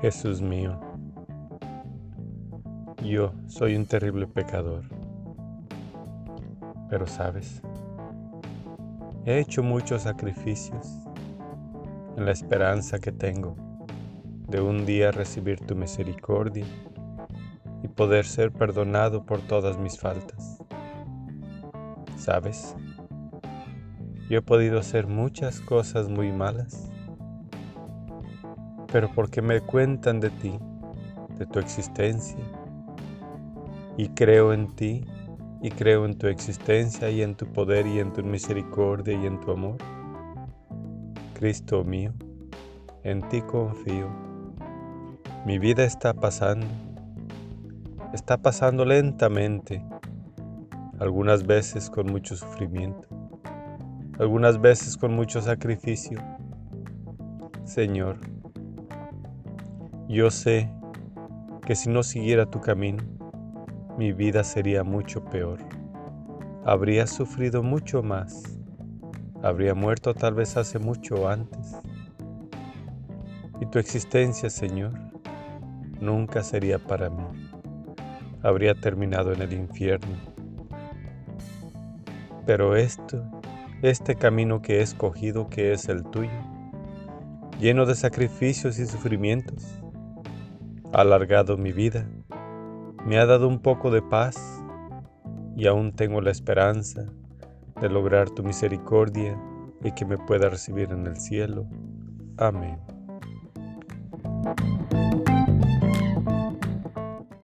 Jesús mío, yo soy un terrible pecador, pero sabes, he hecho muchos sacrificios en la esperanza que tengo de un día recibir tu misericordia y poder ser perdonado por todas mis faltas. ¿Sabes? Yo he podido hacer muchas cosas muy malas, pero porque me cuentan de ti, de tu existencia, y creo en ti, y creo en tu existencia, y en tu poder, y en tu misericordia, y en tu amor. Cristo mío, en ti confío. Mi vida está pasando, está pasando lentamente, algunas veces con mucho sufrimiento, algunas veces con mucho sacrificio. Señor, yo sé que si no siguiera tu camino, mi vida sería mucho peor. Habría sufrido mucho más. Habría muerto tal vez hace mucho antes. Y tu existencia, Señor, nunca sería para mí. Habría terminado en el infierno. Pero esto, este camino que he escogido, que es el tuyo, lleno de sacrificios y sufrimientos, ha alargado mi vida, me ha dado un poco de paz y aún tengo la esperanza de lograr tu misericordia y que me pueda recibir en el cielo. Amén.